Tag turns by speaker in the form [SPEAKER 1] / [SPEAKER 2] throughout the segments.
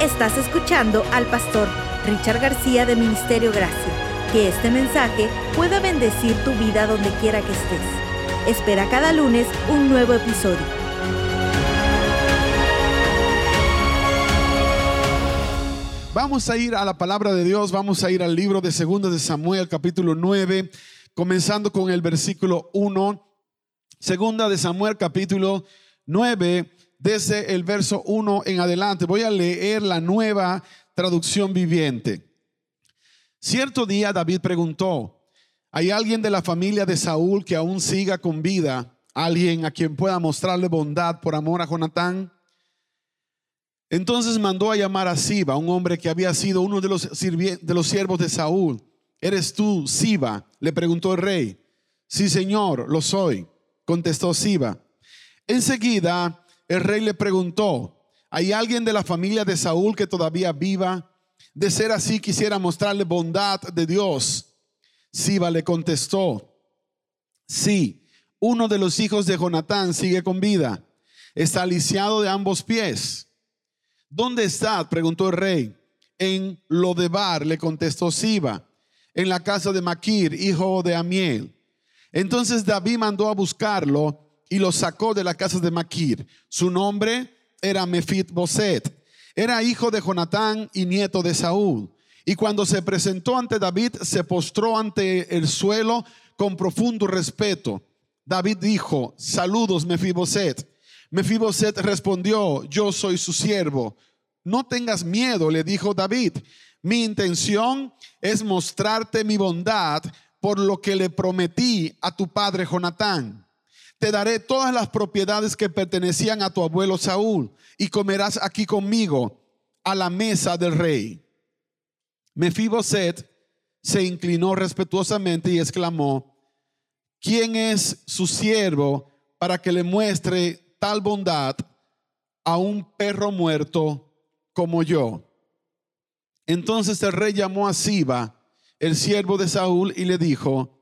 [SPEAKER 1] Estás escuchando al pastor Richard García de Ministerio Gracia. Que este mensaje pueda bendecir tu vida donde quiera que estés. Espera cada lunes un nuevo episodio.
[SPEAKER 2] Vamos a ir a la palabra de Dios, vamos a ir al libro de 2 de Samuel, capítulo 9, comenzando con el versículo 1. Segunda de Samuel, capítulo 9, desde el verso 1 en adelante. Voy a leer la nueva traducción viviente. Cierto día David preguntó, ¿hay alguien de la familia de Saúl que aún siga con vida? ¿Alguien a quien pueda mostrarle bondad por amor a Jonatán? Entonces mandó a llamar a Siba, un hombre que había sido uno de los, de los siervos de Saúl. ¿Eres tú, Siba? Le preguntó el rey. Sí, señor, lo soy, contestó Siba. Enseguida el rey le preguntó, ¿hay alguien de la familia de Saúl que todavía viva? De ser así, quisiera mostrarle bondad de Dios. Siba le contestó, sí, uno de los hijos de Jonatán sigue con vida, está lisiado de ambos pies. ¿Dónde está? preguntó el rey. En Lodebar, le contestó Siba, en la casa de Maquir, hijo de Amiel. Entonces David mandó a buscarlo y lo sacó de la casa de Maquir. Su nombre era Mefit Boset. Era hijo de Jonatán y nieto de Saúl. Y cuando se presentó ante David, se postró ante el suelo con profundo respeto. David dijo, saludos Mefiboset. Mefiboset respondió, yo soy su siervo. No tengas miedo, le dijo David. Mi intención es mostrarte mi bondad por lo que le prometí a tu padre Jonatán. Te daré todas las propiedades que pertenecían a tu abuelo Saúl y comerás aquí conmigo a la mesa del rey. Mefiboset se inclinó respetuosamente y exclamó, ¿quién es su siervo para que le muestre tal bondad a un perro muerto como yo. Entonces el rey llamó a Siba, el siervo de Saúl, y le dijo,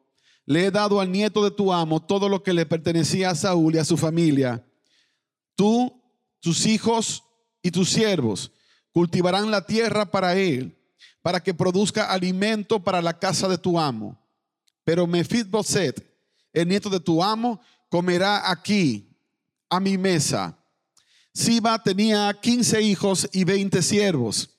[SPEAKER 2] le he dado al nieto de tu amo todo lo que le pertenecía a Saúl y a su familia. Tú, tus hijos y tus siervos cultivarán la tierra para él, para que produzca alimento para la casa de tu amo. Pero Boset, el nieto de tu amo, comerá aquí a mi mesa. Siba tenía 15 hijos y 20 siervos.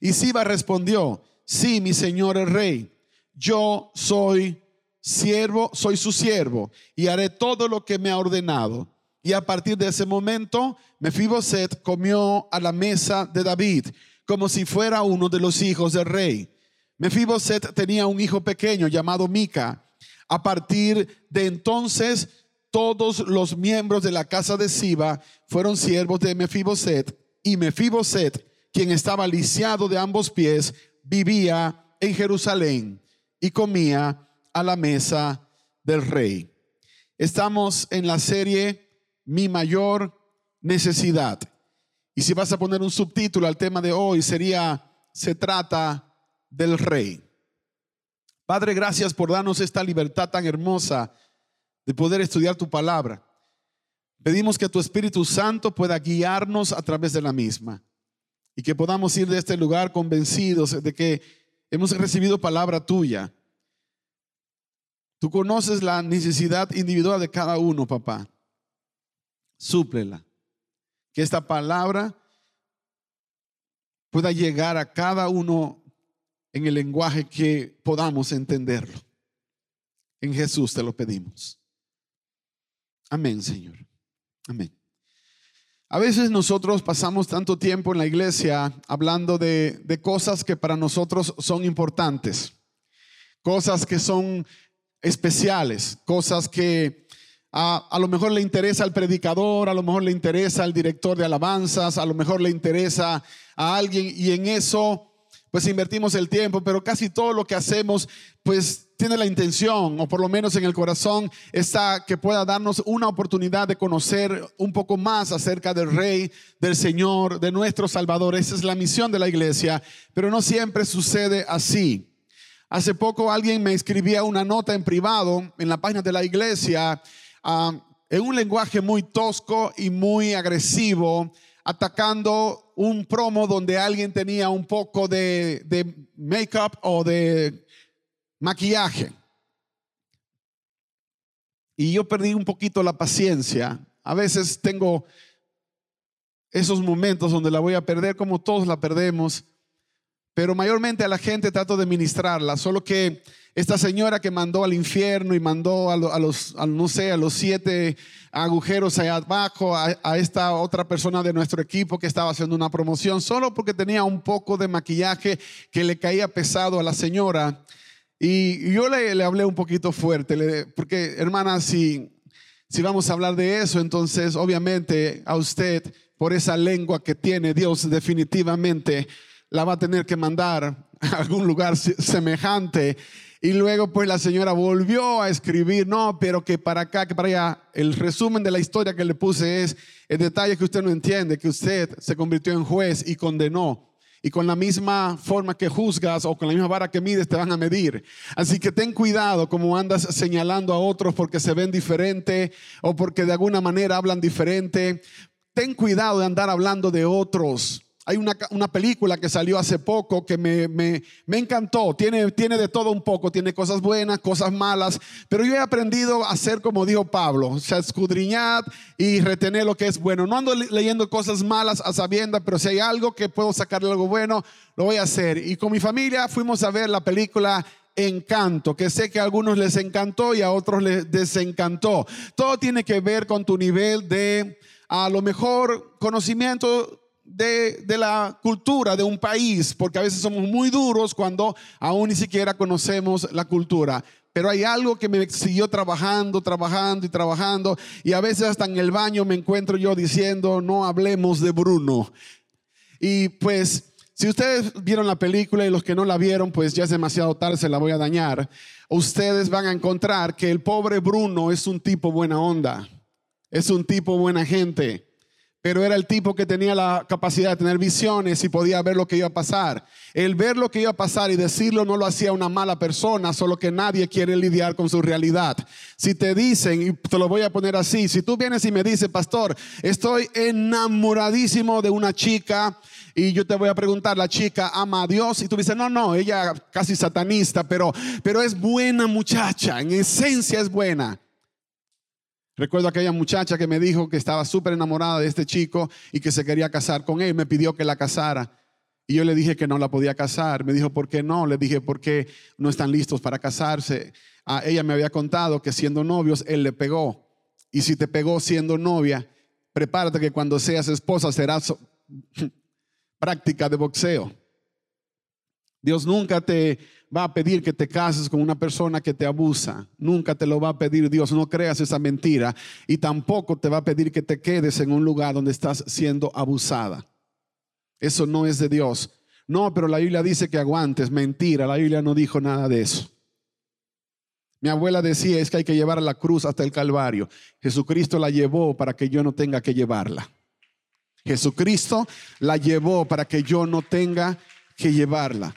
[SPEAKER 2] Y Siba respondió, sí, mi señor el rey, yo soy siervo, soy su siervo y haré todo lo que me ha ordenado. Y a partir de ese momento, Mefiboset comió a la mesa de David como si fuera uno de los hijos del rey. Mefiboset tenía un hijo pequeño llamado Mica. A partir de entonces, todos los miembros de la casa de Siba fueron siervos de Mefiboset y Mefiboset, quien estaba lisiado de ambos pies, vivía en Jerusalén y comía a la mesa del rey. Estamos en la serie Mi mayor necesidad. Y si vas a poner un subtítulo al tema de hoy sería Se trata del rey. Padre, gracias por darnos esta libertad tan hermosa de poder estudiar tu palabra. Pedimos que tu Espíritu Santo pueda guiarnos a través de la misma y que podamos ir de este lugar convencidos de que hemos recibido palabra tuya. Tú conoces la necesidad individual de cada uno, papá. Súplela. Que esta palabra pueda llegar a cada uno en el lenguaje que podamos entenderlo. En Jesús te lo pedimos. Amén, Señor. Amén. A veces nosotros pasamos tanto tiempo en la iglesia hablando de, cosas que para nosotros son importantes, cosas que son especiales, cosas que a, a, lo mejor le interesa al predicador, a lo mejor le interesa al director de alabanzas, a lo mejor le interesa a alguien y en eso pues invertimos el tiempo, pero casi todo lo que hacemos pues tiene la intención, o por lo menos en el corazón, está que pueda darnos una oportunidad de conocer un poco más acerca del Rey, del Señor, de nuestro Salvador. Esa es la misión de la iglesia, pero no siempre sucede así. Hace poco alguien me escribía una nota en privado en la página de la iglesia ah, en un lenguaje muy tosco y muy agresivo, atacando un promo donde alguien tenía un poco de, de make-up o de maquillaje. Y yo perdí un poquito la paciencia. A veces tengo esos momentos donde la voy a perder, como todos la perdemos, pero mayormente a la gente trato de ministrarla, solo que esta señora que mandó al infierno y mandó a, los, no sé, a los siete agujeros allá abajo, a, a, esta otra persona de nuestro equipo que estaba haciendo una promoción, solo porque tenía un poco de maquillaje que le caía pesado a la señora. Y yo le, le hablé un poquito fuerte, porque hermana, si, si vamos a hablar de eso, entonces obviamente a usted, por esa lengua que tiene, Dios definitivamente la va a tener que mandar a algún lugar semejante. Y luego pues la señora volvió a escribir, no, pero que para acá, que para allá. El resumen de la historia que le puse es el detalle que usted no entiende, que usted se convirtió en juez y condenó. Y con la misma forma que juzgas o con la misma vara que mides te van a medir. Así que ten cuidado como andas señalando a otros porque se ven diferente o porque de alguna manera hablan diferente. Ten cuidado de andar hablando de otros hay una, una, película que salió hace poco que me, me, me, encantó. Tiene, tiene de todo un poco. Tiene cosas buenas, cosas malas. Pero yo he aprendido a hacer como dijo Pablo. O sea, escudriñar y retener lo que es bueno. No ando leyendo cosas malas a sabienda, pero si hay algo que puedo sacarle algo bueno, lo voy a hacer. Y con mi familia fuimos a ver la película encanto, que sé que a algunos les encantó y a otros les desencantó. Todo tiene que ver con tu nivel de, a lo mejor, conocimiento de, la cultura de un país, porque a veces somos muy duros cuando aún ni siquiera conocemos la cultura. Pero hay algo que me siguió trabajando, trabajando y trabajando. Y a veces hasta en el baño me encuentro yo diciendo, no hablemos de Bruno. Y pues, si ustedes vieron la película y los que no la vieron, pues ya es demasiado tarde, se la voy a dañar. Ustedes van a encontrar que el pobre Bruno es un tipo buena onda. Es un tipo buena gente pero era el tipo que tenía la capacidad de tener visiones y podía ver lo que iba a pasar. El ver lo que iba a pasar y decirlo no lo hacía una mala persona, solo que nadie quiere lidiar con su realidad. Si te dicen, y te lo voy a poner así, si tú vienes y me dices, pastor, estoy enamoradísimo de una chica y yo te voy a preguntar, la chica ama a Dios y tú dices, no, no, ella casi satanista, pero, pero es buena muchacha, en esencia es buena. Recuerdo aquella muchacha que me dijo que estaba súper enamorada de este chico y que se quería casar con él. Me pidió que la casara. Y yo le dije que no la podía casar. Me dijo, ¿por qué no? Le dije, porque no están listos para casarse. A ella me había contado que siendo novios, él le pegó. Y si te pegó siendo novia, prepárate que cuando seas esposa serás práctica de boxeo. Dios nunca te va a pedir que te cases con una persona que te abusa. Nunca te lo va a pedir Dios. No creas esa mentira. Y tampoco te va a pedir que te quedes en un lugar donde estás siendo abusada. Eso no es de Dios. No, pero la Biblia dice que aguantes. Mentira, la Biblia no dijo nada de eso. Mi abuela decía es que hay que llevar la cruz hasta el Calvario. Jesucristo la llevó para que yo no tenga que llevarla. Jesucristo la llevó para que yo no tenga que llevarla.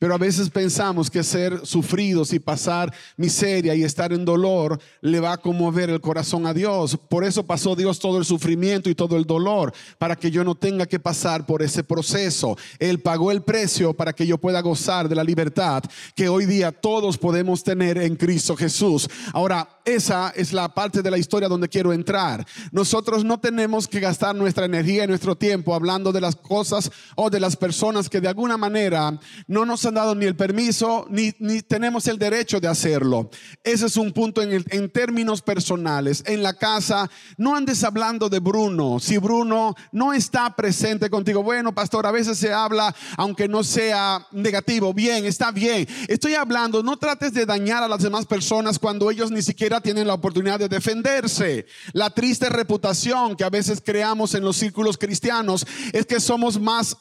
[SPEAKER 2] Pero a veces pensamos que ser sufridos y pasar miseria y estar en dolor le va a conmover el corazón a Dios. Por eso pasó Dios todo el sufrimiento y todo el dolor, para que yo no tenga que pasar por ese proceso. Él pagó el precio para que yo pueda gozar de la libertad que hoy día todos podemos tener en Cristo Jesús. Ahora, esa es la parte de la historia donde quiero entrar. Nosotros no tenemos que gastar nuestra energía y nuestro tiempo hablando de las cosas o de las personas que de alguna manera no nos dado ni el permiso ni, ni tenemos el derecho de hacerlo. Ese es un punto en, en términos personales. En la casa, no andes hablando de Bruno. Si Bruno no está presente contigo, bueno, pastor, a veces se habla, aunque no sea negativo, bien, está bien. Estoy hablando, no trates de dañar a las demás personas cuando ellos ni siquiera tienen la oportunidad de defenderse. La triste reputación que a veces creamos en los círculos cristianos es que somos más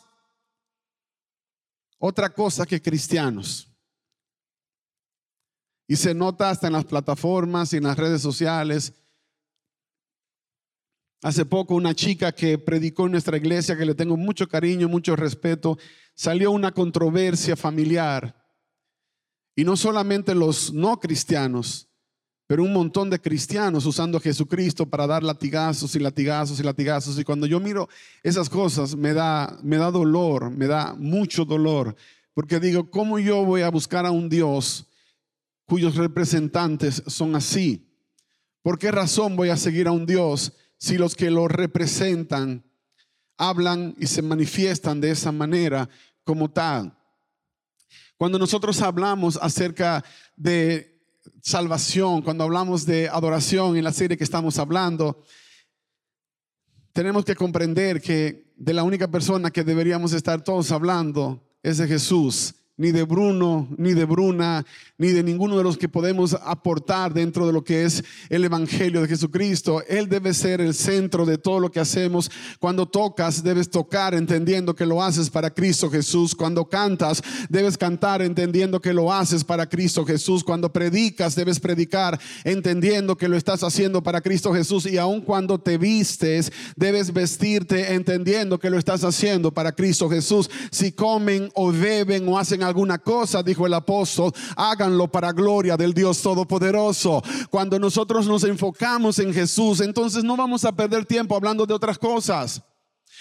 [SPEAKER 2] otra cosa que cristianos. Y se nota hasta en las plataformas y en las redes sociales. Hace poco una chica que predicó en nuestra iglesia, que le tengo mucho cariño, mucho respeto, salió una controversia familiar. Y no solamente los no cristianos, pero un montón de cristianos usando a Jesucristo para dar latigazos y latigazos y latigazos. Y cuando yo miro esas cosas, me da, me da dolor, me da mucho dolor, porque digo, ¿cómo yo voy a buscar a un Dios cuyos representantes son así? ¿Por qué razón voy a seguir a un Dios si los que lo representan hablan y se manifiestan de esa manera como tal? Cuando nosotros hablamos acerca de salvación, cuando hablamos de adoración en la serie que estamos hablando, tenemos que comprender que de la única persona que deberíamos estar todos hablando es de Jesús ni de Bruno, ni de Bruna, ni de ninguno de los que podemos aportar dentro de lo que es el Evangelio de Jesucristo. Él debe ser el centro de todo lo que hacemos. Cuando tocas, debes tocar entendiendo que lo haces para Cristo Jesús. Cuando cantas, debes cantar entendiendo que lo haces para Cristo Jesús. Cuando predicas, debes predicar entendiendo que lo estás haciendo para Cristo Jesús. Y aun cuando te vistes, debes vestirte entendiendo que lo estás haciendo para Cristo Jesús. Si comen o beben o hacen alguna cosa, dijo el apóstol, háganlo para gloria del Dios Todopoderoso. Cuando nosotros nos enfocamos en Jesús, entonces no vamos a perder tiempo hablando de otras cosas.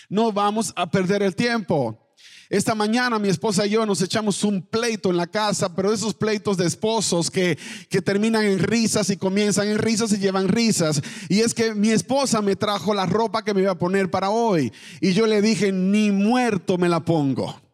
[SPEAKER 2] No vamos a perder el tiempo. Esta mañana mi esposa y yo nos echamos un pleito en la casa, pero esos pleitos de esposos que, que, terminan en risas y comienzan en risas y llevan risas. Y es que mi esposa me trajo la ropa que me iba a poner para hoy. Y yo le dije, ni muerto me la pongo.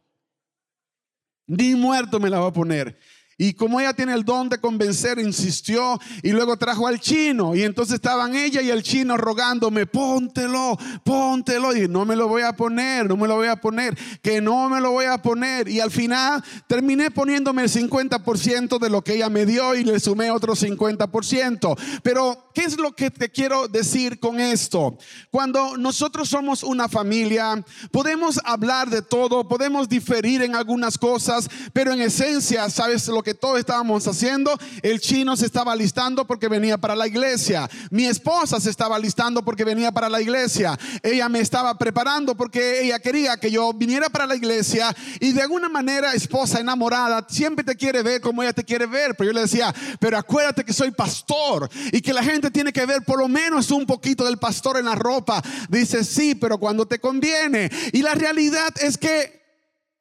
[SPEAKER 2] Ni muerto me la va a poner. Y como ella tiene el don de convencer, insistió y luego trajo al chino. Y entonces estaban ella y el chino rogándome, póntelo, póntelo. Y no me lo voy a poner, no me lo voy a poner, que no me lo voy a poner. Y al final terminé poniéndome el 50% de lo que ella me dio y le sumé otro 50%. Pero, ¿qué es lo que te quiero decir con esto? Cuando nosotros somos una familia, podemos hablar de todo, podemos diferir en algunas cosas, pero en esencia, ¿sabes lo que todos estábamos haciendo, el chino se estaba listando porque venía para la iglesia. Mi esposa se estaba listando porque venía para la iglesia. Ella me estaba preparando porque ella quería que yo viniera para la iglesia y de alguna manera, esposa enamorada, siempre te quiere ver como ella te quiere ver. Pero yo le decía, pero acuérdate que soy pastor y que la gente tiene que ver por lo menos un poquito del pastor en la ropa. Dice, sí, pero cuando te conviene. Y la realidad es que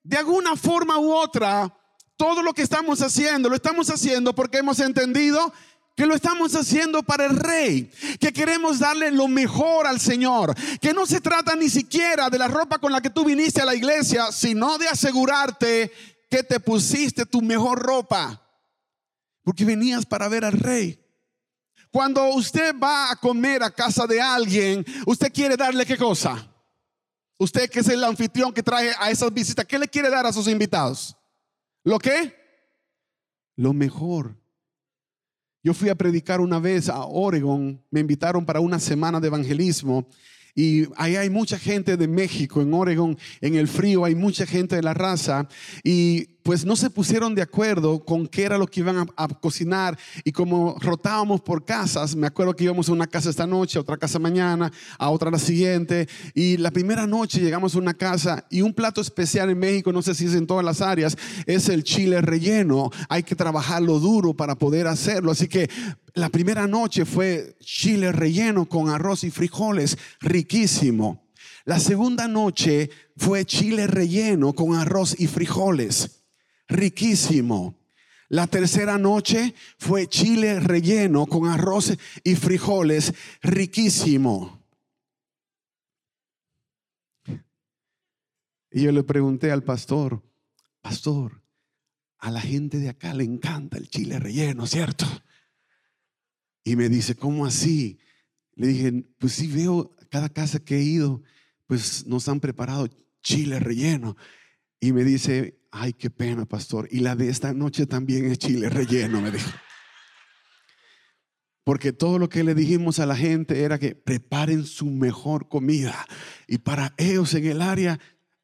[SPEAKER 2] de alguna forma u otra, todo lo que estamos haciendo, lo estamos haciendo porque hemos entendido que lo estamos haciendo para el rey, que queremos darle lo mejor al Señor, que no se trata ni siquiera de la ropa con la que tú viniste a la iglesia, sino de asegurarte que te pusiste tu mejor ropa, porque venías para ver al rey. Cuando usted va a comer a casa de alguien, usted quiere darle qué cosa? Usted que es el anfitrión que trae a esas visitas, ¿qué le quiere dar a sus invitados? ¿Lo qué? Lo mejor. Yo fui a predicar una vez a Oregon, me invitaron para una semana de evangelismo y ahí hay mucha gente de México, en Oregon, en el frío, hay mucha gente de la raza. Y pues no se pusieron de acuerdo con qué era lo que iban a, cocinar. Y como rotábamos por casas, me acuerdo que íbamos a una casa esta noche, a otra casa mañana, a otra la siguiente. Y la primera noche llegamos a una casa y un plato especial en México, no sé si es en todas las áreas, es el chile relleno. Hay que trabajarlo duro para poder hacerlo. Así que la primera noche fue chile relleno con arroz y frijoles, riquísimo. La segunda noche fue chile relleno con arroz y frijoles, riquísimo. La tercera noche fue chile relleno con arroz y frijoles, riquísimo. Y yo le pregunté al pastor, pastor, a la gente de acá le encanta el chile relleno, ¿cierto? Y me dice, ¿cómo así? Le dije, pues sí veo cada casa que he ido, pues nos han preparado chile relleno. Y me dice, ay, qué pena, pastor. Y la de esta noche también es chile relleno, me dijo. Porque todo lo que le dijimos a la gente era que preparen su mejor comida. Y para ellos en el área,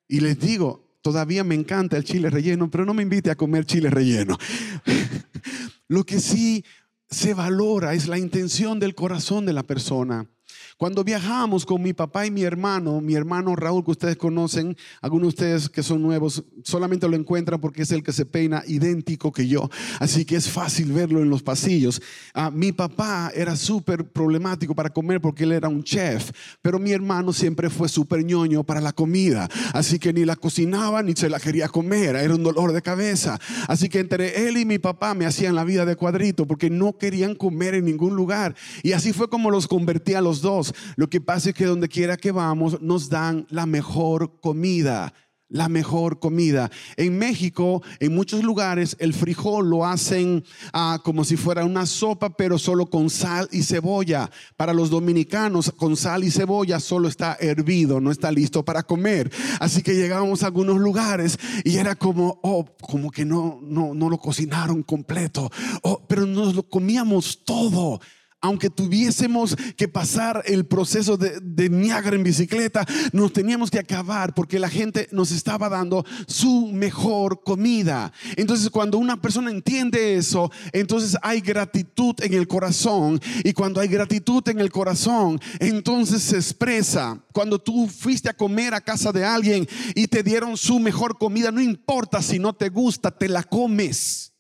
[SPEAKER 2] y les digo, todavía me encanta el chile relleno, pero no me invite a comer chile relleno. lo que sí se valora, es la intención del corazón de la persona. Cuando viajamos con mi papá y mi hermano, mi hermano Raúl, que ustedes conocen, algunos de ustedes que son nuevos, solamente lo encuentran porque es el que se peina idéntico que yo. Así que es fácil verlo en los pasillos. Ah, mi papá era súper problemático para comer porque él era un chef, pero mi hermano siempre fue súper ñoño para la comida. Así que ni la cocinaba ni se la quería comer. Era un dolor de cabeza. Así que entre él y mi papá me hacían la vida de cuadrito porque no querían comer en ningún lugar. Y así fue como los convertí a los dos. Lo que pasa es que donde quiera que vamos nos dan la mejor comida la mejor comida. En México, en muchos lugares, el frijol lo hacen ah, como si fuera una sopa, pero solo con sal y cebolla. Para los dominicanos, con sal y cebolla solo está hervido, no está listo para comer. Así que llegamos a algunos lugares y era como, oh, como que no, no, no lo cocinaron completo. Oh, pero nos lo comíamos todo aunque tuviésemos que pasar el proceso de, de, Niágara en bicicleta, nos teníamos que acabar porque la gente nos estaba dando su mejor comida. Entonces, cuando una persona entiende eso, entonces hay gratitud en el corazón. Y cuando hay gratitud en el corazón, entonces se expresa. Cuando tú fuiste a comer a casa de alguien y te dieron su mejor comida, no importa si no te gusta, te la comes.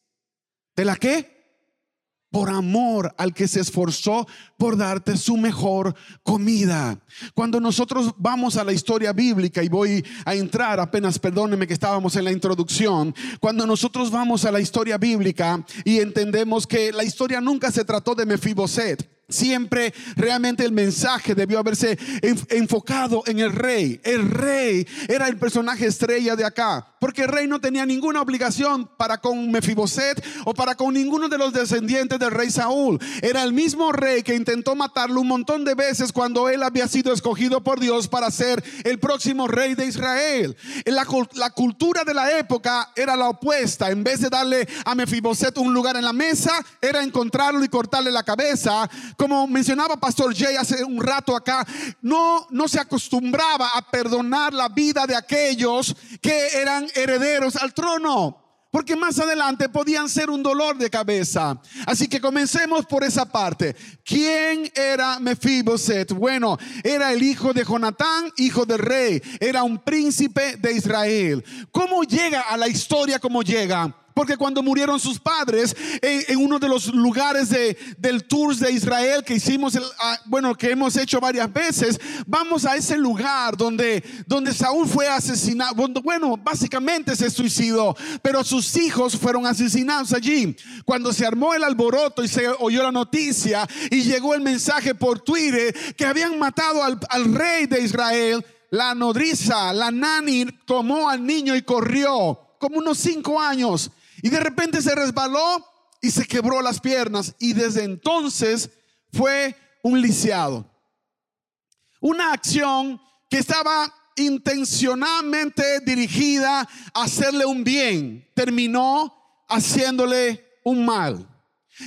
[SPEAKER 2] ¿Te la qué? Por amor al que se esforzó por darte su mejor comida. Cuando nosotros vamos a la historia bíblica y voy a entrar, apenas perdónenme que estábamos en la introducción, cuando nosotros vamos a la historia bíblica y entendemos que la historia nunca se trató de Mefiboset, Siempre realmente el mensaje debió haberse enfocado en el rey. El rey era el personaje estrella de acá, porque el rey no tenía ninguna obligación para con Mefiboset o para con ninguno de los descendientes del rey Saúl. Era el mismo rey que intentó matarlo un montón de veces cuando él había sido escogido por Dios para ser el próximo rey de Israel. La, la cultura de la época era la opuesta. En vez de darle a Mefiboset un lugar en la mesa, era encontrarlo y cortarle la cabeza como mencionaba Pastor Jay hace un rato acá, no, no se acostumbraba a perdonar la vida de aquellos que eran herederos al trono. Porque más adelante podían ser un dolor de cabeza. Así que comencemos por esa parte. ¿Quién era Mefiboset? Bueno, era el hijo de Jonatán, hijo del rey. Era un príncipe de Israel. ¿Cómo llega a la historia como llega? Porque cuando murieron sus padres, en, uno de los lugares de, del tour de Israel que hicimos, ah, bueno, que hemos hecho varias veces, vamos a ese lugar donde, donde Saúl fue asesinado. Bueno, básicamente se suicidó, pero sus hijos fueron asesinados allí. Cuando se armó el alboroto y se oyó la noticia y llegó el mensaje por Twitter que habían matado al, al rey de Israel, la nodriza, la nani, tomó al niño y corrió como unos cinco años y de repente se resbaló y se quebró las piernas. Y desde entonces fue un lisiado. Una acción que estaba intencionalmente dirigida a hacerle un bien, terminó haciéndole un mal.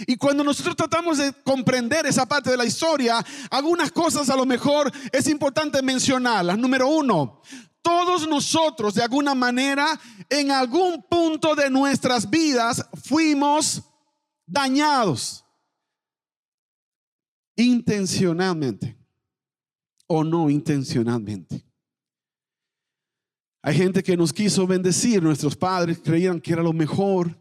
[SPEAKER 2] Y cuando nosotros tratamos de comprender esa parte de la historia, algunas cosas a lo mejor es importante mencionarlas. Número uno, todos nosotros de alguna manera en algún punto de nuestras vidas fuimos dañados intencionalmente o no intencionalmente. Hay gente que nos quiso bendecir, nuestros padres creían que era lo mejor.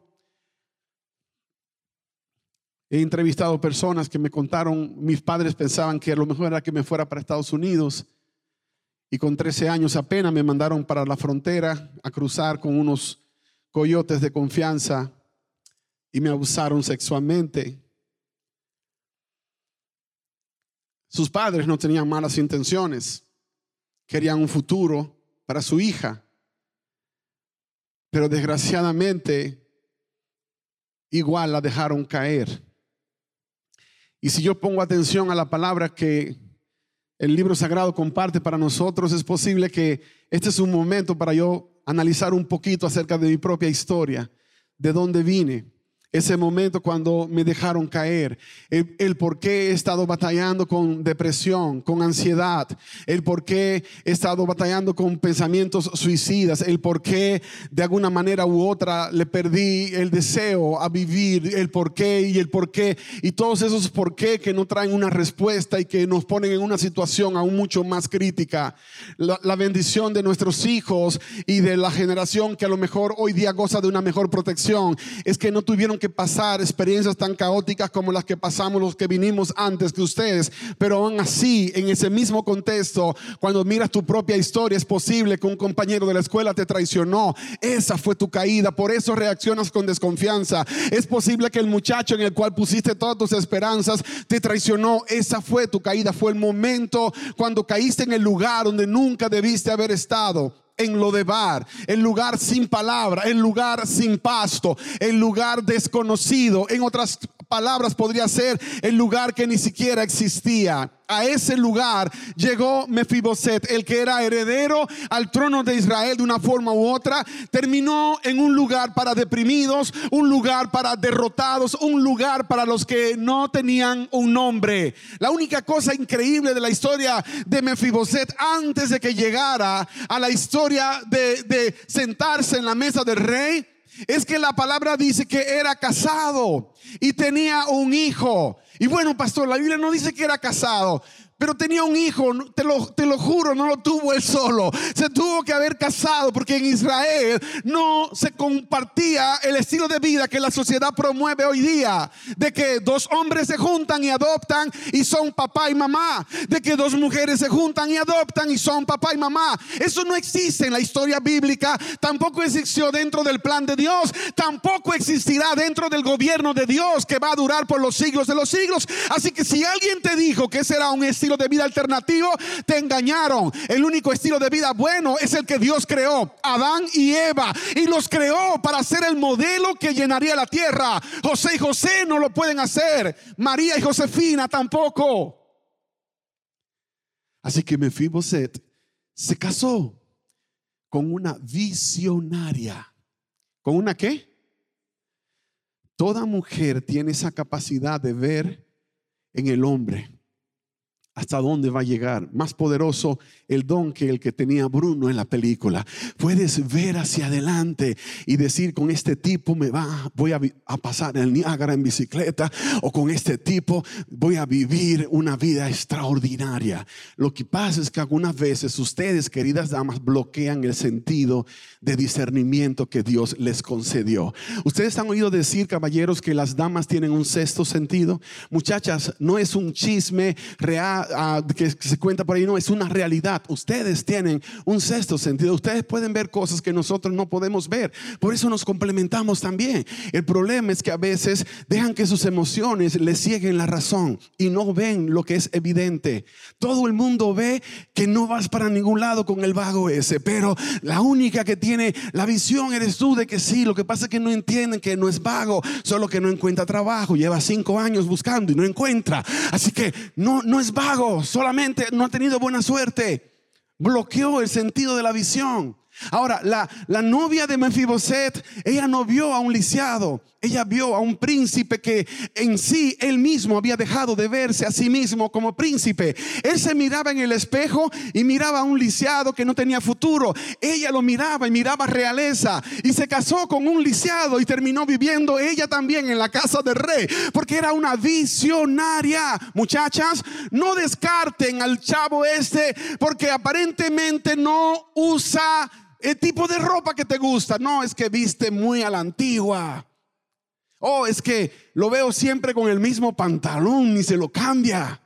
[SPEAKER 2] He entrevistado personas que me contaron, mis padres pensaban que lo mejor era que me fuera para Estados Unidos y con 13 años apenas me mandaron para la frontera a cruzar con unos coyotes de confianza y me abusaron sexualmente. Sus padres no tenían malas intenciones, querían un futuro para su hija, pero desgraciadamente igual la dejaron caer. Y si yo pongo atención a la palabra que el libro sagrado comparte para nosotros, es posible que este es un momento para yo analizar un poquito acerca de mi propia historia, de dónde vine. Ese momento cuando me dejaron caer, el, por qué he estado batallando con depresión, con ansiedad, el por qué he estado batallando con pensamientos suicidas, el por qué de alguna manera u otra le perdí el deseo a vivir, el por qué y el por qué, y todos esos por qué que no traen una respuesta y que nos ponen en una situación aún mucho más crítica. La, la bendición de nuestros hijos y de la generación que a lo mejor hoy día goza de una mejor protección es que no tuvieron que pasar experiencias tan caóticas como las que pasamos los que vinimos antes que ustedes, pero aún así, en ese mismo contexto, cuando miras tu propia historia, es posible que un compañero de la escuela te traicionó. Esa fue tu caída, por eso reaccionas con desconfianza. Es posible que el muchacho en el cual pusiste todas tus esperanzas te traicionó. Esa fue tu caída, fue el momento cuando caíste en el lugar donde nunca debiste haber estado en lo de bar, el lugar sin palabra, el lugar sin pasto, el lugar desconocido. En otras palabras, podría ser el lugar que ni siquiera existía a ese lugar llegó Mefiboset, el que era heredero al trono de Israel de una forma u otra, terminó en un lugar para deprimidos, un lugar para derrotados, un lugar para los que no tenían un nombre. La única cosa increíble de la historia de Mefiboset antes de que llegara a la historia de, de sentarse en la mesa del rey es que la palabra dice que era casado y tenía un hijo. Y bueno, pastor, la Biblia no dice que era casado, pero tenía un hijo, te lo, te lo juro, no lo tuvo él solo. Se tuvo que haber casado porque en Israel no se compartía el estilo de vida que la sociedad promueve hoy día. De que dos hombres se juntan y adoptan y son papá y mamá. De que dos mujeres se juntan y adoptan y son papá y mamá. Eso no existe en la historia bíblica. Tampoco existió dentro del plan de Dios. Tampoco existirá dentro del gobierno de Dios que va a durar por los siglos de los siglos. Así que si alguien te dijo que ese era un estilo de vida alternativo, te engañaron. El único estilo de vida bueno es el que Dios creó, Adán y Eva, y los creó para ser el modelo que llenaría la tierra. José y José no lo pueden hacer, María y Josefina tampoco. Así que Mefiboset se casó con una visionaria. ¿Con una qué? Toda mujer tiene esa capacidad de ver en el hombre hasta dónde va a llegar. Más poderoso el don que el que tenía Bruno en la película. Puedes ver hacia adelante y decir, con este tipo me va, voy a, pasar el Niágara en bicicleta o con este tipo voy a vivir una vida extraordinaria. Lo que pasa es que algunas veces ustedes, queridas damas, bloquean el sentido de discernimiento que Dios les concedió. Ustedes han oído decir, caballeros, que las damas tienen un sexto sentido. Muchachas, no es un chisme real que se cuenta por ahí, no, es una realidad. Ustedes tienen un sexto sentido. Ustedes pueden ver cosas que nosotros no podemos ver. Por eso nos complementamos también. El problema es que a veces dejan que sus emociones les cieguen la razón y no ven lo que es evidente. Todo el mundo ve que no vas para ningún lado con el vago ese, pero la única que tiene la visión eres tú de que sí. Lo que pasa es que no entienden que no es vago, solo que no encuentra trabajo. Lleva cinco años buscando y no encuentra. Así que no, no es vago solamente no ha tenido buena suerte. Bloqueó el sentido de la visión. Ahora, la, la novia de Mefiboset, ella no vio a un lisiado, ella vio a un príncipe que en sí él mismo había dejado de verse a sí mismo como príncipe. Él se miraba en el espejo y miraba a un lisiado que no tenía futuro. Ella lo miraba y miraba realeza y se casó con un lisiado y terminó viviendo ella también en la casa del rey porque era una visionaria. Muchachas, no descarten al chavo este porque aparentemente no usa el tipo de ropa que te gusta. No, es que viste muy a la antigua. Oh, es que lo veo siempre con el mismo pantalón, ni se lo cambia.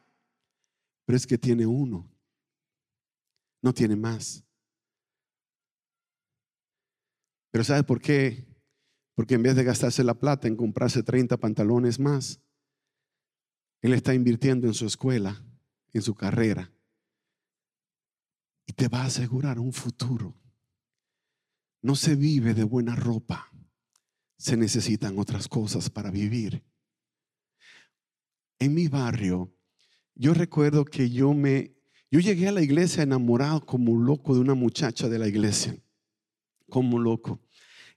[SPEAKER 2] Pero es que tiene uno, no tiene más. Pero ¿sabe por qué? Porque en vez de gastarse la plata en comprarse 30 pantalones más, él está invirtiendo en su escuela, en su carrera. Y te va a asegurar un futuro. No se vive de buena ropa se necesitan otras cosas para vivir. En mi barrio, yo recuerdo que yo me, yo llegué a la iglesia enamorado como loco de una muchacha de la iglesia, como loco.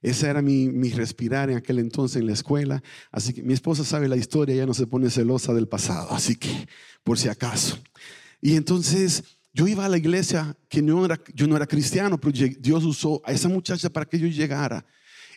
[SPEAKER 2] Esa era mi, mi, respirar en aquel entonces en la escuela. Así que mi esposa sabe la historia, ya no se pone celosa del pasado. Así que, por si acaso. Y entonces yo iba a la iglesia, que no era, yo no era cristiano, pero Dios usó a esa muchacha para que yo llegara.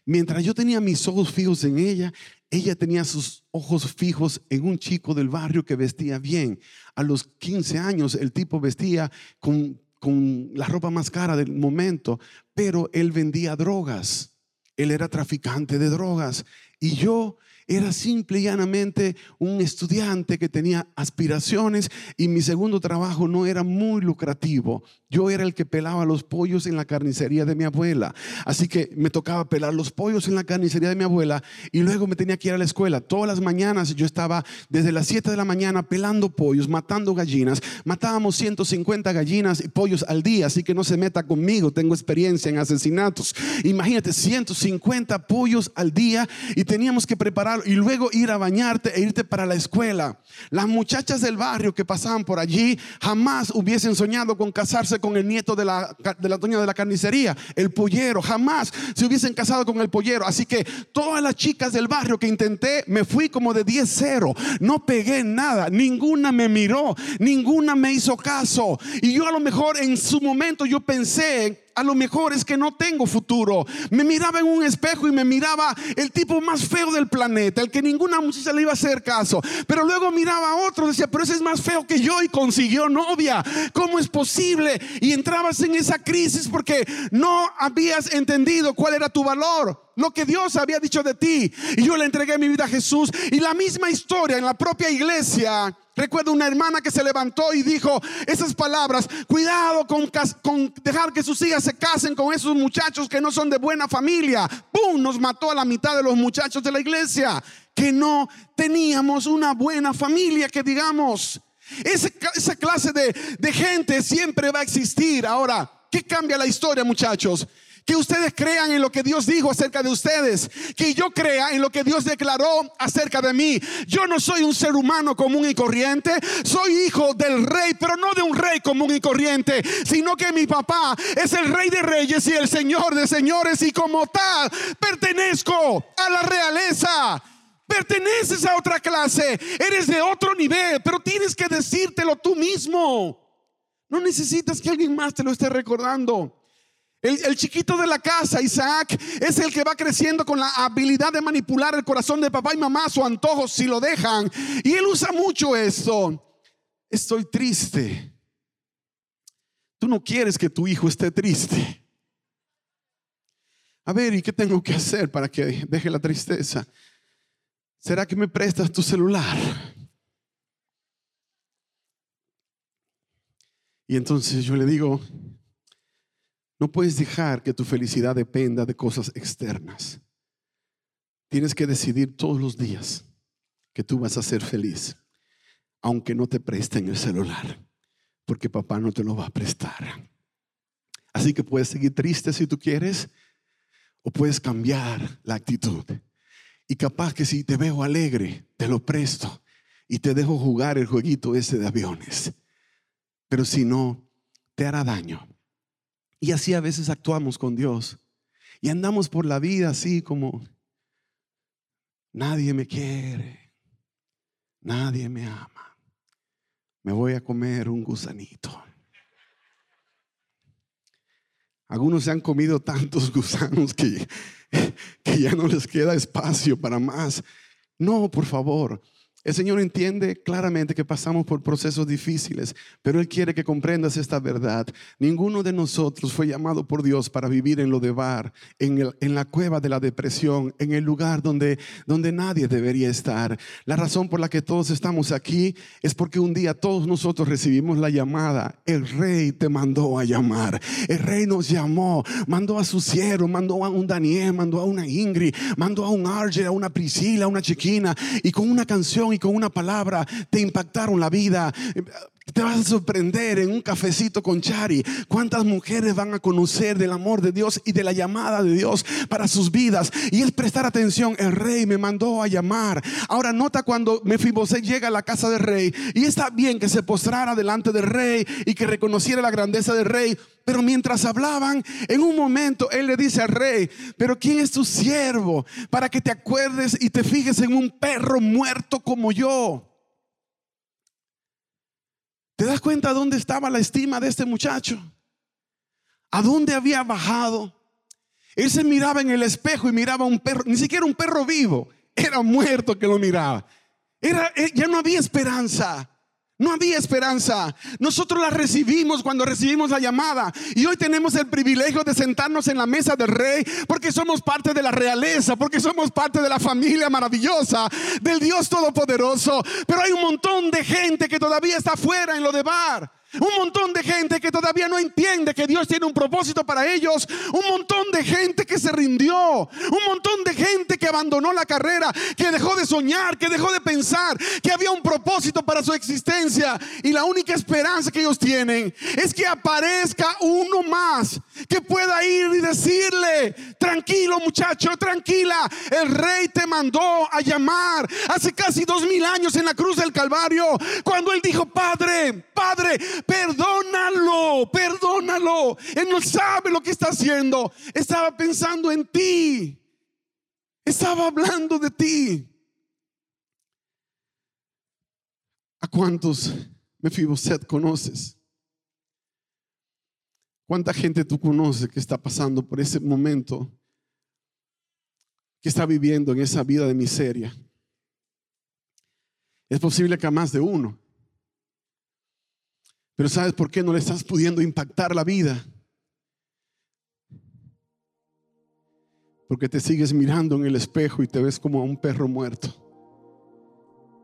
[SPEAKER 2] Mientras yo tenía mis ojos fijos en ella, ella tenía sus ojos fijos en un chico del barrio que vestía bien. A los 15 años el tipo vestía con, con la ropa más cara del momento, pero él vendía drogas. Él era traficante de drogas. Y yo era simple y llanamente un estudiante que tenía aspiraciones y mi segundo trabajo no era muy lucrativo. Yo era el que pelaba los pollos en la carnicería de mi abuela. Así que me tocaba pelar los pollos en la carnicería de mi abuela y luego me tenía que ir a la escuela. Todas las mañanas yo estaba desde las 7 de la mañana pelando pollos, matando gallinas. Matábamos 150 gallinas y pollos al día, así que no se meta conmigo, tengo experiencia en asesinatos. Imagínate, 150 pollos al día y teníamos que preparar y luego ir a bañarte e irte para la escuela. Las muchachas del barrio que pasaban por allí jamás hubiesen soñado con casarse con el nieto de la, de la doña de la carnicería, el pollero. Jamás se hubiesen casado con el pollero. Así que todas las chicas del barrio que intenté, me fui como de 10-0. No pegué nada. Ninguna me miró. Ninguna me hizo caso. Y yo a lo mejor en su momento yo pensé a lo mejor es que no tengo futuro. Me miraba en un espejo y me miraba el tipo más feo del planeta, el que ninguna muchacha le iba a hacer caso. Pero luego miraba a otro, decía, pero ese es más feo que yo y consiguió novia. ¿Cómo es posible? Y entrabas en esa crisis porque no habías entendido cuál era tu valor lo que Dios había dicho de ti. Y yo le entregué mi vida a Jesús. Y la misma historia en la propia iglesia. Recuerdo una hermana que se levantó y dijo esas palabras, cuidado con, dejar que sus hijas se casen con esos muchachos que no son de buena familia. ¡Pum! Nos mató a la mitad de los muchachos de la iglesia, que no teníamos una buena familia, que digamos. esa clase de gente siempre va a existir. Ahora, ¿qué cambia la historia, muchachos? Que ustedes crean en lo que Dios dijo acerca de ustedes. Que yo crea en lo que Dios declaró acerca de mí. Yo no soy un ser humano común y corriente. Soy hijo del rey, pero no de un rey común y corriente. Sino que mi papá es el rey de reyes y el señor de señores. Y como tal, pertenezco a la realeza. Perteneces a otra clase. Eres de otro nivel. Pero tienes que decírtelo tú mismo. No necesitas que alguien más te lo esté recordando. El, chiquito de la casa, Isaac, es el que va creciendo con la habilidad de manipular el corazón de papá y mamá su antojo si lo dejan. Y él usa mucho esto. Estoy triste. Tú no quieres que tu hijo esté triste. A ver, ¿y qué tengo que hacer para que deje la tristeza? ¿Será que me prestas tu celular? Y entonces yo le digo, no puedes dejar que tu felicidad dependa de cosas externas. Tienes que decidir todos los días que tú vas a ser feliz, aunque no te presten el celular, porque papá no te lo va a prestar. Así que puedes seguir triste si tú quieres, o puedes cambiar la actitud. Y capaz que si te veo alegre, te lo presto y te dejo jugar el jueguito ese de aviones. Pero si no, te hará daño. Y así a veces actuamos con Dios. Y andamos por la vida así como, nadie me quiere, nadie me ama. Me voy a comer un gusanito. Algunos se han comido tantos gusanos que, que ya no les queda espacio para más. No, por favor, el Señor entiende claramente que pasamos por procesos difíciles, pero Él quiere que comprendas esta verdad. Ninguno de nosotros fue llamado por Dios para vivir en lo de bar, en, en la cueva de la depresión, en el lugar donde, donde nadie debería estar. La razón por la que todos estamos aquí es porque un día todos nosotros recibimos la llamada. El rey te mandó a llamar. El rey nos llamó, mandó a su siervo, mandó a un Daniel, mandó a una Ingrid, mandó a un Arger, a una Priscila, a una Chiquina, y con una canción y con una palabra te impactaron la vida. Te vas a sorprender en un cafecito con Chari. ¿Cuántas mujeres van a conocer del amor de Dios y de la llamada de Dios para sus vidas? Y es prestar atención. El rey me mandó a llamar. Ahora nota cuando Mefiboset llega a la casa del rey. Y está bien que se postrara delante del rey y que reconociera la grandeza del rey. Pero mientras hablaban, en un momento él le dice al rey, pero ¿quién es tu siervo para que te acuerdes y te fijes en un perro muerto como yo? ¿Te das cuenta dónde estaba la estima de este muchacho? ¿A dónde había bajado? Él se miraba en el espejo y miraba un perro, ni siquiera un perro vivo, era muerto que lo miraba. Era, eh, ya no había esperanza. No había esperanza. Nosotros la recibimos cuando recibimos la llamada. Y hoy tenemos el privilegio de sentarnos en la mesa del rey porque somos parte de la realeza, porque somos parte de la familia maravillosa del Dios Todopoderoso. Pero hay un montón de gente que todavía está fuera en lo de bar. Un montón de gente que todavía no entiende que Dios tiene un propósito para ellos. Un montón de gente que se rindió. Un montón de gente que abandonó la carrera, que dejó de soñar, que dejó de pensar que había un propósito para su existencia. Y la única esperanza que ellos tienen es que aparezca uno más que pueda ir y decirle, tranquilo muchacho, tranquila, el rey te mandó a llamar hace casi dos mil años en la cruz del Calvario, cuando él dijo, Padre, Padre, perdónalo, perdónalo. Él no sabe lo que está haciendo. Estaba pensando en ti. Estaba hablando de ti. ¿A cuántos Mefiboset conoces? ¿Cuánta gente tú conoces que está pasando por ese momento? Que está viviendo en esa vida de miseria. Es posible que a más de uno. Pero ¿sabes por qué no le estás pudiendo impactar la vida? Porque te sigues mirando en el espejo y te ves como a un perro muerto.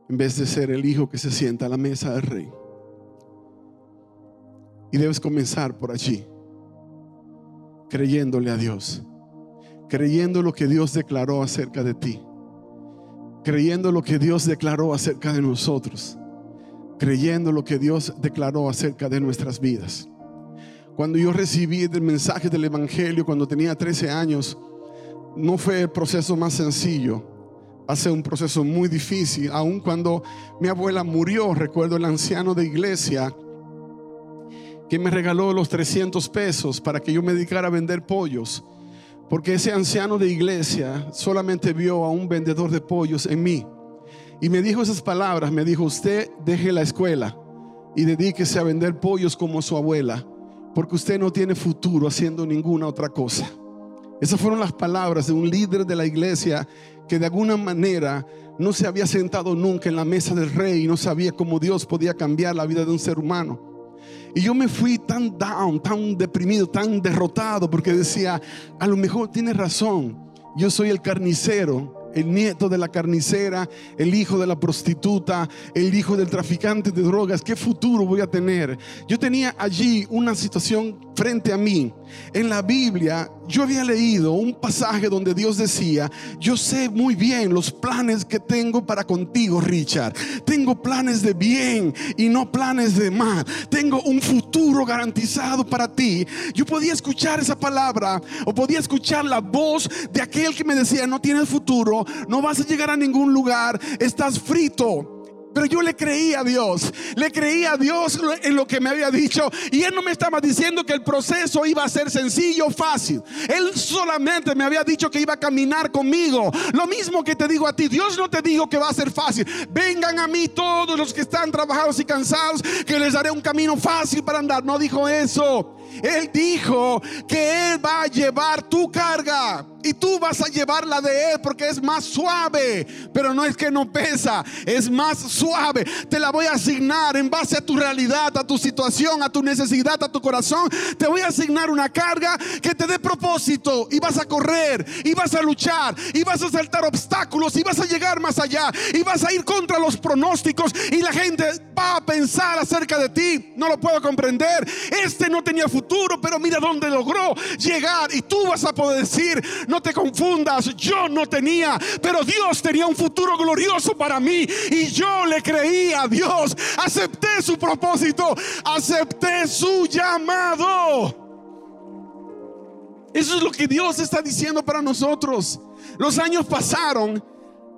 [SPEAKER 2] En vez de ser el hijo que se sienta a la mesa del rey. Y debes comenzar por allí. Creyéndole a Dios. Creyendo lo que Dios declaró acerca de ti. Creyendo lo que Dios declaró acerca de nosotros creyendo lo que Dios declaró acerca de nuestras vidas. Cuando yo recibí el mensaje del Evangelio cuando tenía 13 años, no fue el proceso más sencillo. Hace un proceso muy difícil. Aun cuando mi abuela murió, recuerdo el anciano de iglesia que me regaló los 300 pesos para que yo me dedicara a vender pollos. Porque ese anciano de iglesia solamente vio a un vendedor de pollos en mí. Y me dijo esas palabras, me dijo, usted deje la escuela y dedíquese a vender pollos como su abuela, porque usted no tiene futuro haciendo ninguna otra cosa. Esas fueron las palabras de un líder de la iglesia que de alguna manera no se había sentado nunca en la mesa del rey y no sabía cómo Dios podía cambiar la vida de un ser humano. Y yo me fui tan down, tan deprimido, tan derrotado, porque decía, a lo mejor tiene razón, yo soy el carnicero el nieto de la carnicera, el hijo de la prostituta, el hijo del traficante de drogas. ¿Qué futuro voy a tener? Yo tenía allí una situación frente a mí. En la Biblia yo había leído un pasaje donde Dios decía, yo sé muy bien los planes que tengo para contigo, Richard. Tengo planes de bien y no planes de mal. Tengo un futuro garantizado para ti. Yo podía escuchar esa palabra o podía escuchar la voz de aquel que me decía, no tienes futuro, no vas a llegar a ningún lugar, estás frito. Pero yo le creía a Dios, le creía a Dios en lo que me había dicho. Y Él no me estaba diciendo que el proceso iba a ser sencillo, fácil. Él solamente me había dicho que iba a caminar conmigo. Lo mismo que te digo a ti, Dios no te dijo que va a ser fácil. Vengan a mí todos los que están trabajados y cansados, que les daré un camino fácil para andar. No dijo eso. Él dijo que Él va a llevar tu carga y tú vas a llevar la de Él porque es más suave. Pero no es que no pesa, es más suave. Te la voy a asignar en base a tu realidad, a tu situación, a tu necesidad, a tu corazón. Te voy a asignar una carga que te dé propósito y vas a correr y vas a luchar y vas a saltar obstáculos y vas a llegar más allá y vas a ir contra los pronósticos y la gente va a pensar acerca de ti. No lo puedo comprender. Este no tenía futuro, pero mira dónde logró llegar y tú vas a poder decir, no te confundas, yo no tenía, pero Dios tenía un futuro glorioso para mí y yo le creí a Dios, acepté su propósito, acepté su llamado. Eso es lo que Dios está diciendo para nosotros. Los años pasaron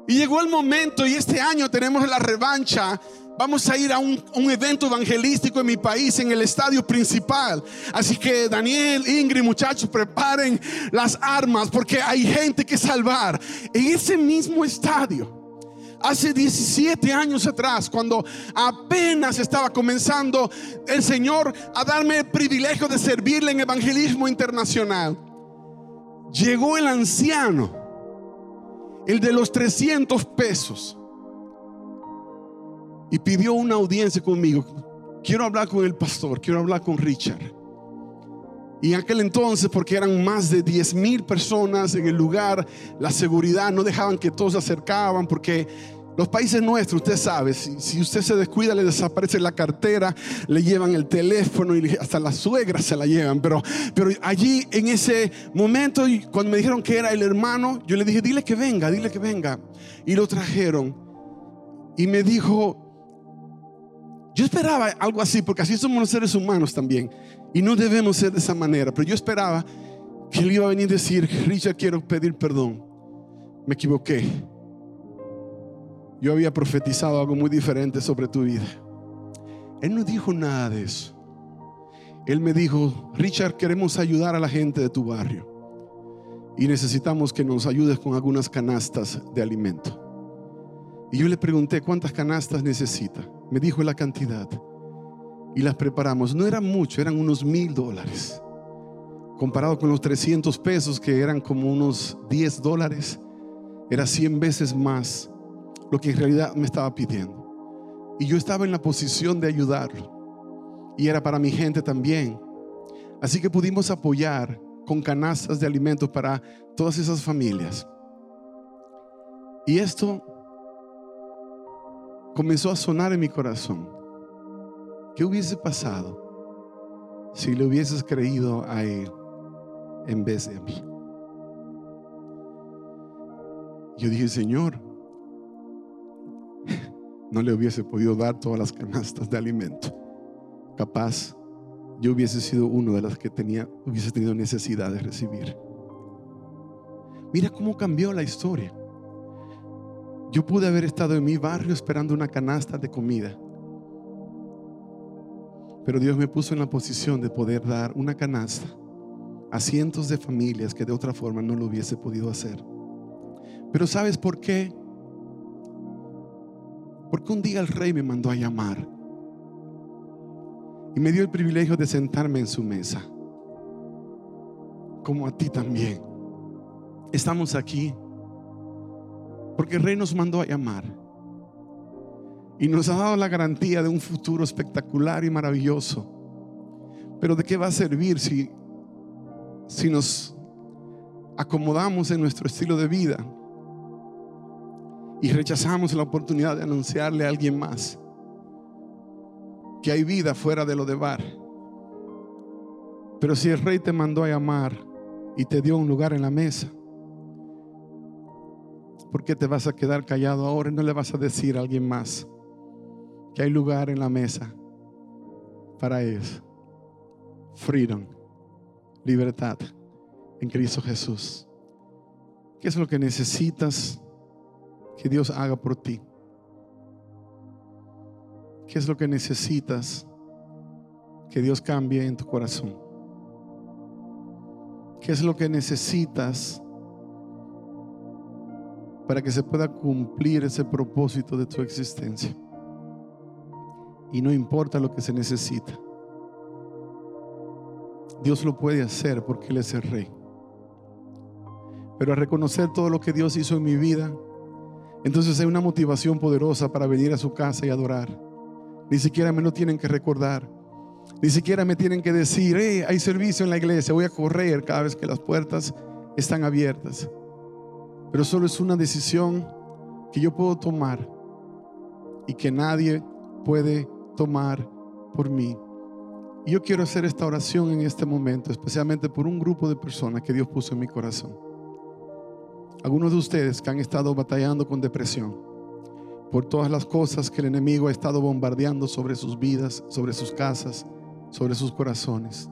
[SPEAKER 2] y llegó el momento y este año tenemos la revancha Vamos a ir a un, evento evangelístico en mi país, en el estadio principal. Así que Daniel, Ingrid, muchachos, preparen las armas porque hay gente que salvar. En ese mismo estadio hace 17 años atrás, cuando apenas estaba comenzando el Señor a darme el privilegio de servirle en evangelismo internacional, llegó el anciano, el de los 300 pesos y pidió una audiencia conmigo. Quiero hablar con el pastor, quiero hablar con Richard. Y en aquel entonces, porque eran más de 10 mil personas en el lugar, la seguridad no dejaban que todos se acercaban, porque los países nuestros, usted sabe, si, usted se descuida, le desaparece la cartera, le llevan el teléfono y hasta la suegra se la llevan. Pero, pero allí en ese momento, cuando me dijeron que era el hermano, yo le dije, dile que venga, dile que venga. Y lo trajeron. Y me dijo, yo esperaba algo así, porque así somos los seres humanos también. Y no debemos ser de esa manera. Pero yo esperaba que él iba a venir a decir, Richard, quiero pedir perdón. Me equivoqué. Yo había profetizado algo muy diferente sobre tu vida. Él no dijo nada de eso. Él me dijo, Richard, queremos ayudar a la gente de tu barrio. Y necesitamos que nos ayudes con algunas canastas de alimento. Y yo le pregunté, ¿cuántas canastas necesita? Me dijo la cantidad. Y las preparamos. No eran mucho, eran unos mil dólares. Comparado con los 300 pesos que eran como unos 10 dólares, era 100 veces más lo que en realidad me estaba pidiendo. Y yo estaba en la posición de ayudarlo. Y era para mi gente también. Así que pudimos apoyar con canastas de alimentos para todas esas familias. Y esto comenzó a sonar en mi corazón. ¿Qué hubiese pasado si le hubieses creído a Él en vez de a mí? Yo dije, Señor, no le hubiese podido dar todas las canastas de alimento. Capaz, yo hubiese sido uno de las que tenía, hubiese tenido necesidad de recibir. Mira cómo cambió la historia. Yo pude haber estado en mi barrio esperando una canasta de comida. Pero Dios me puso en la posición de poder dar una canasta a cientos de familias que de otra forma no lo hubiese podido hacer. Pero ¿sabes por qué? Porque un día el rey me mandó a llamar y me dio el privilegio de sentarme en su mesa, como a ti también. Estamos aquí porque el rey nos mandó a llamar. Y nos ha dado la garantía de un futuro espectacular y maravilloso. Pero ¿de qué va a servir si, si nos acomodamos en nuestro estilo de vida y rechazamos la oportunidad de anunciarle a alguien más que hay vida fuera de lo de bar? Pero si el rey te mandó a llamar y te dio un lugar en la mesa, ¿Por qué te vas a quedar callado ahora y no le vas a decir a alguien más que hay lugar en la mesa para eso? Freedom, libertad en Cristo Jesús. ¿Qué es lo que necesitas que Dios haga por ti? ¿Qué es lo que necesitas que Dios cambie en tu corazón? ¿Qué es lo que necesitas para que se pueda cumplir ese propósito de tu existencia. Y no importa lo que se necesita. Dios lo puede hacer porque Él es el rey. Pero a reconocer todo lo que Dios hizo en mi vida, entonces hay una motivación poderosa para venir a su casa y adorar. Ni siquiera me lo tienen que recordar. Ni siquiera me tienen que decir, hay servicio en la iglesia, voy a correr cada vez que las puertas están abiertas. Pero solo es una decisión que yo puedo tomar y que nadie puede tomar por mí. Y yo quiero hacer esta oración en este momento, especialmente por un grupo de personas que Dios puso en mi corazón. Algunos de ustedes que han estado batallando con depresión por todas las cosas que el enemigo ha estado bombardeando sobre sus vidas, sobre sus casas, sobre sus corazones.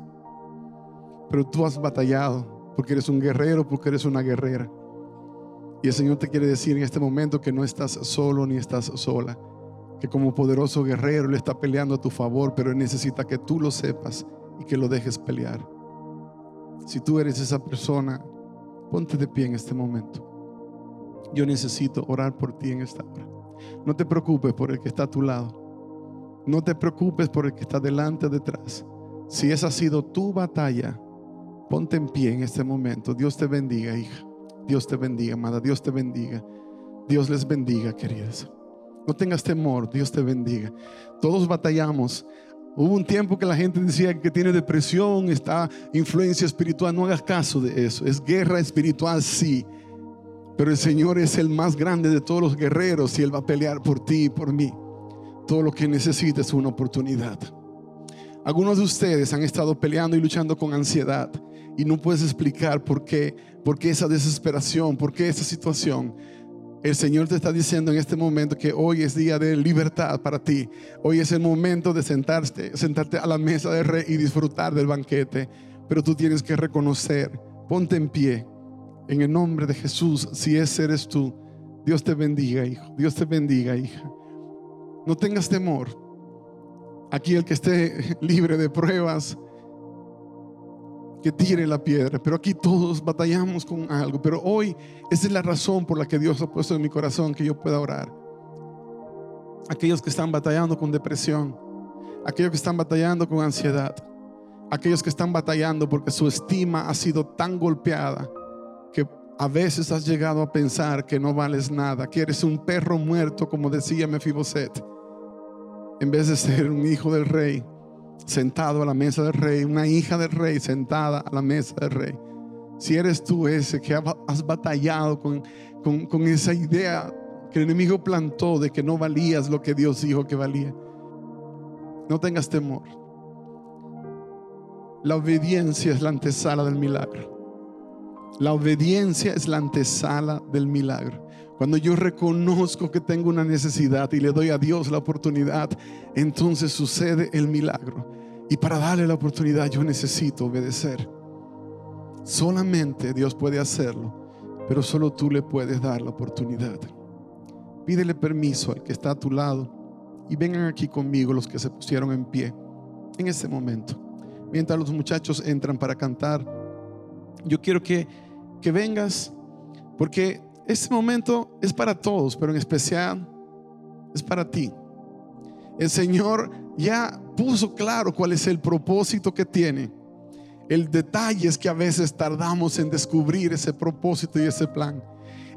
[SPEAKER 2] Pero tú has batallado porque eres un guerrero, porque eres una guerrera. Y el Señor te quiere decir en este momento que no estás solo ni estás sola, que como poderoso guerrero Él está peleando a tu favor, pero Él necesita que tú lo sepas y que lo dejes pelear. Si tú eres esa persona, ponte de pie en este momento. Yo necesito orar por ti en esta hora. No te preocupes por el que está a tu lado. No te preocupes por el que está delante o detrás. Si esa ha sido tu batalla, ponte en pie en este momento. Dios te bendiga, hija. Dios te bendiga, amada. Dios te bendiga. Dios les bendiga, queridas. No tengas temor. Dios te bendiga. Todos batallamos. Hubo un tiempo que la gente decía que tiene depresión, está influencia espiritual. No hagas caso de eso. Es guerra espiritual, sí. Pero el Señor es el más grande de todos los guerreros y Él va a pelear por ti y por mí. Todo lo que necesites es una oportunidad. Algunos de ustedes han estado peleando y luchando con ansiedad y no puedes explicar por qué, por qué esa desesperación, por qué esa situación. El Señor te está diciendo en este momento que hoy es día de libertad para ti. Hoy es el momento de sentarte, sentarte a la mesa de rey y disfrutar del banquete. Pero tú tienes que reconocer, ponte en pie en el nombre de Jesús, si ese eres tú, Dios te bendiga, hijo. Dios te bendiga, hija. No tengas temor. Aquí el que esté libre de pruebas, que tire la piedra. Pero aquí todos batallamos con algo. Pero hoy esa es la razón por la que Dios ha puesto en mi corazón que yo pueda orar. Aquellos que están batallando con depresión, aquellos que están batallando con ansiedad, aquellos que están batallando porque su estima ha sido tan golpeada que a veces has llegado a pensar que no vales nada, que eres un perro muerto, como decía Mefiboset, en vez de ser un hijo del rey, sentado a la mesa del rey, una hija del rey sentada a la mesa del rey. Si eres tú ese que has batallado con, con, esa idea que el enemigo plantó de que no valías lo que Dios dijo que valía, no tengas temor. La obediencia es la antesala del milagro. La obediencia es la antesala del milagro. Cuando yo reconozco que tengo una necesidad y le doy a Dios la oportunidad, entonces sucede el milagro. Y para darle la oportunidad yo necesito obedecer. Solamente Dios puede hacerlo, pero solo tú le puedes dar la oportunidad. Pídele permiso al que está a tu lado y vengan aquí conmigo los que se pusieron en pie en este momento. Mientras los muchachos entran para cantar, yo quiero que que vengas, porque este momento es para todos, pero en especial es para ti. El Señor ya puso claro cuál es el propósito que tiene. El detalle es que a veces tardamos en descubrir ese propósito y ese plan.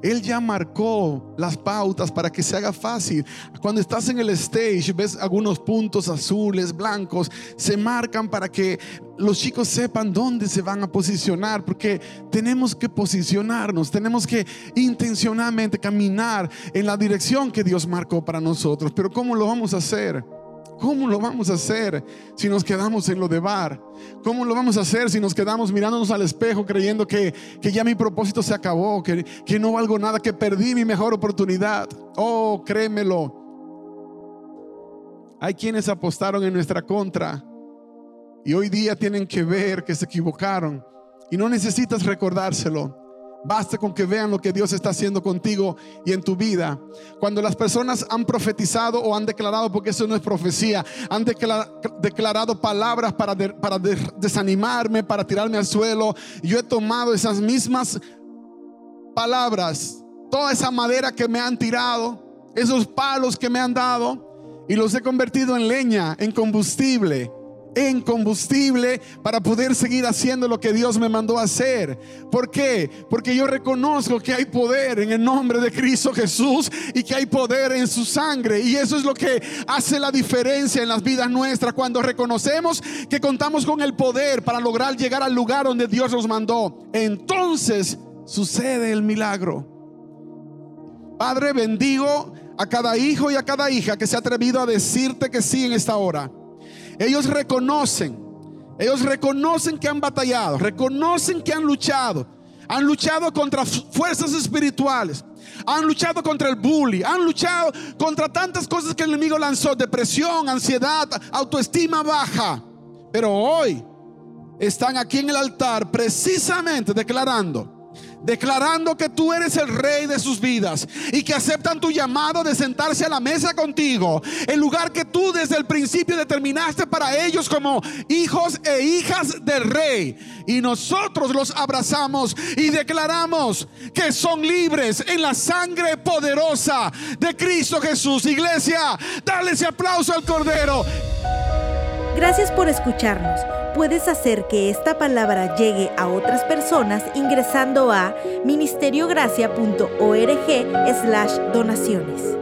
[SPEAKER 2] Él ya marcó las pautas para que se haga fácil. Cuando estás en el stage, ves algunos puntos azules, blancos, se marcan para que los chicos sepan dónde se van a posicionar, porque tenemos que posicionarnos, tenemos que intencionalmente caminar en la dirección que Dios marcó para nosotros. Pero ¿cómo lo vamos a hacer? ¿Cómo lo vamos a hacer si nos quedamos en lo de bar? ¿Cómo lo vamos a hacer si nos quedamos mirándonos al espejo creyendo que, ya mi propósito se acabó, que, que no valgo nada, que perdí mi mejor oportunidad? Oh, créemelo. Hay quienes apostaron en nuestra contra y hoy día tienen que ver que se equivocaron y no necesitas recordárselo. Basta con que vean lo que Dios está haciendo contigo y en tu vida. Cuando las personas han profetizado o han declarado, porque eso no es profecía, han declarado palabras para, para desanimarme, para tirarme al suelo, yo he tomado esas mismas palabras, toda esa madera que me han tirado, esos palos que me han dado, y los he convertido en leña, en combustible en combustible para poder seguir haciendo lo que Dios me mandó a hacer. ¿Por qué? Porque yo reconozco que hay poder en el nombre de Cristo Jesús y que hay poder en su sangre. Y eso es lo que hace la diferencia en las vidas nuestras cuando reconocemos que contamos con el poder para lograr llegar al lugar donde Dios nos mandó. Entonces sucede el milagro. Padre, bendigo a cada hijo y a cada hija que se ha atrevido a decirte que sí en esta hora. Ellos reconocen, ellos reconocen que han batallado, reconocen que han luchado. han luchado contra fuerzas espirituales, han luchado contra el bully, han luchado contra tantas cosas que el enemigo lanzó, depresión, ansiedad, autoestima baja. Pero hoy están aquí en el altar precisamente declarando declarando que tú eres el rey de sus vidas y que aceptan tu llamado de sentarse a la mesa contigo, el lugar que tú desde el principio determinaste para ellos como hijos e hijas del rey. Y nosotros los abrazamos y declaramos que son libres en la sangre poderosa de Cristo Jesús. Iglesia, dale ese aplauso al Cordero.
[SPEAKER 1] Gracias por escucharnos. Puedes hacer que esta palabra llegue a otras personas ingresando a ministeriogracia.org slash donaciones.